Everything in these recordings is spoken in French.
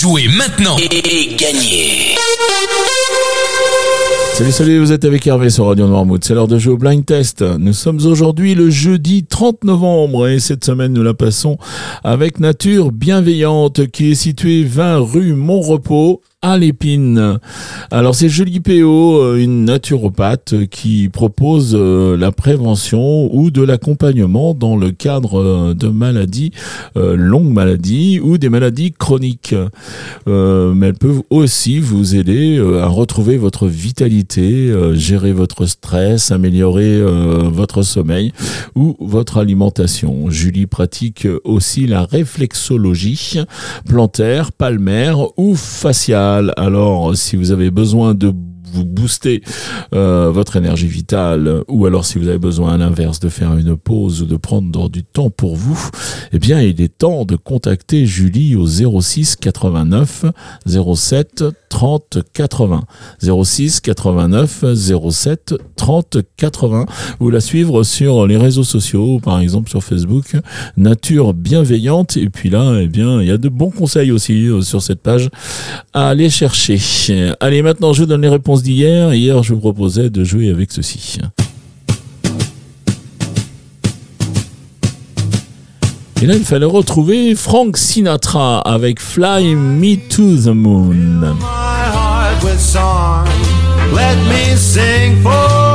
Jouez maintenant et gagnez Salut, salut, vous êtes avec Hervé sur Radio Noirmouth. C'est l'heure de jouer au blind test. Nous sommes aujourd'hui le jeudi 30 novembre et cette semaine nous la passons avec Nature Bienveillante qui est située 20 rue Montrepos l'épine. Alors c'est Julie PO, euh, une naturopathe qui propose euh, la prévention ou de l'accompagnement dans le cadre euh, de maladies, longues maladies ou des maladies chroniques. mais elle peut aussi vous aider à retrouver votre vitalité, gérer votre stress, améliorer votre sommeil ou votre alimentation. Julie pratique aussi la réflexologie plantaire, palmaire ou faciale alors, si vous avez besoin de vous booster euh, votre énergie vitale, ou alors si vous avez besoin à l'inverse de faire une pause ou de prendre du temps pour vous, eh bien il est temps de contacter Julie au 06 89 07 30 80. 06 89 07 30 80 ou la suivre sur les réseaux sociaux, par exemple sur Facebook, Nature Bienveillante. Et puis là, eh bien, il y a de bons conseils aussi euh, sur cette page à aller chercher. Allez, maintenant, je donne les réponses d'hier. Hier, je vous proposais de jouer avec ceci. Et là, il fallait retrouver Frank Sinatra avec Fly Me to the Moon. Let me sing forevermore.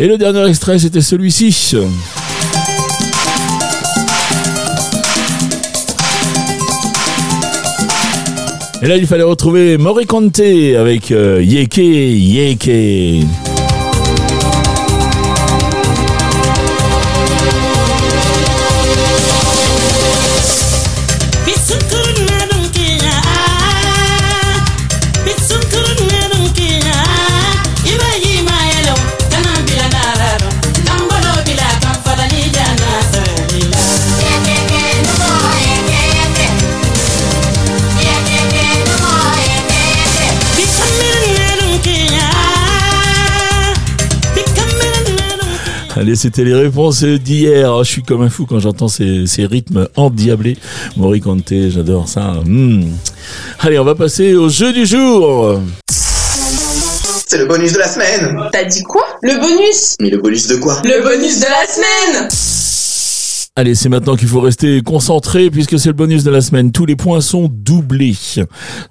Et le dernier extrait, c'était celui-ci. Et là, il fallait retrouver Moriconte avec euh, Yeke Yeke. Allez, c'était les réponses d'hier. Oh, je suis comme un fou quand j'entends ces, rythmes endiablés. Mori Conte, j'adore ça. Hmm. Allez, on va passer au jeu du jour. C'est le bonus de la semaine. T'as dit quoi? Le bonus Mais le bonus de quoi? Le bonus de la semaine Allez, c'est maintenant qu'il faut rester concentré puisque c'est le bonus de la semaine. Tous les points sont doublés.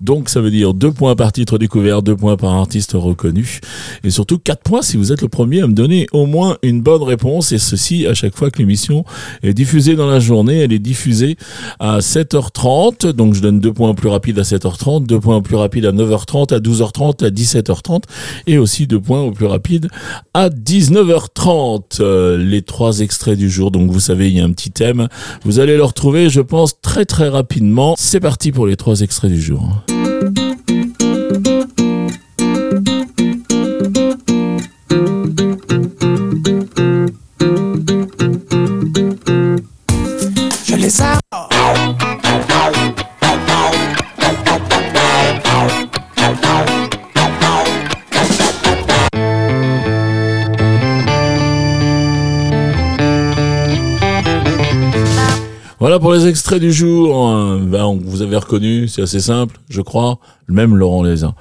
Donc ça veut dire deux points par titre découvert, deux points par artiste reconnu et surtout quatre points si vous êtes le premier à me donner au moins une bonne réponse et ceci à chaque fois que l'émission est diffusée dans la journée. Elle est diffusée à 7h30. Donc je donne deux points plus rapides à 7h30, deux points plus rapides à 9h30, à 12h30, à 17h30 et aussi deux points au plus rapides à 19h30. Euh, les trois extraits du jour. Donc vous savez, il y a un thème. Vous allez le retrouver, je pense, très très rapidement. C'est parti pour les trois extraits du jour. Je les Voilà pour les extraits du jour. Ben, vous avez reconnu, c'est assez simple, je crois. Même Laurent Lézin.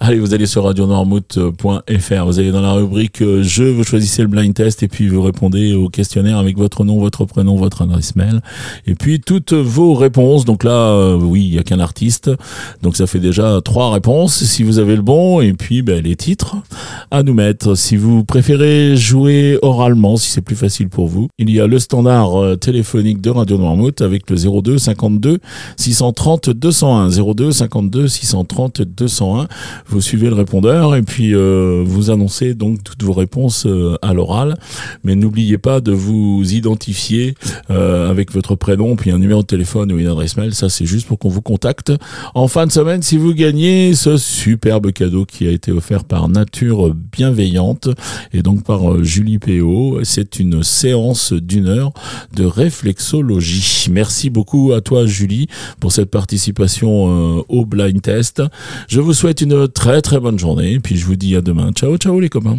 Allez, vous allez sur radionormouth.fr, vous allez dans la rubrique euh, Je, vous choisissez le blind test et puis vous répondez au questionnaire avec votre nom, votre prénom, votre adresse mail et puis toutes vos réponses. Donc là, euh, oui, il y a qu'un artiste, donc ça fait déjà trois réponses si vous avez le bon et puis ben, les titres à nous mettre. Si vous préférez jouer oralement, si c'est plus facile pour vous, il y a le standard euh, téléphonique de Radio Noirmouth avec le 02 52 630 201. 02 52 630 201. Vous suivez le répondeur et puis euh, vous annoncez donc toutes vos réponses euh, à l'oral. Mais n'oubliez pas de vous identifier euh, avec votre prénom, puis un numéro de téléphone ou une adresse mail. Ça, c'est juste pour qu'on vous contacte en fin de semaine si vous gagnez ce superbe cadeau qui a été offert par Nature Bienveillante et donc par euh, Julie PO. C'est une séance d'une heure de réflexologie. Merci beaucoup à toi, Julie, pour cette participation euh, au blind test. Je vous souhaite une très très bonne journée, puis je vous dis à demain. Ciao, ciao les copains.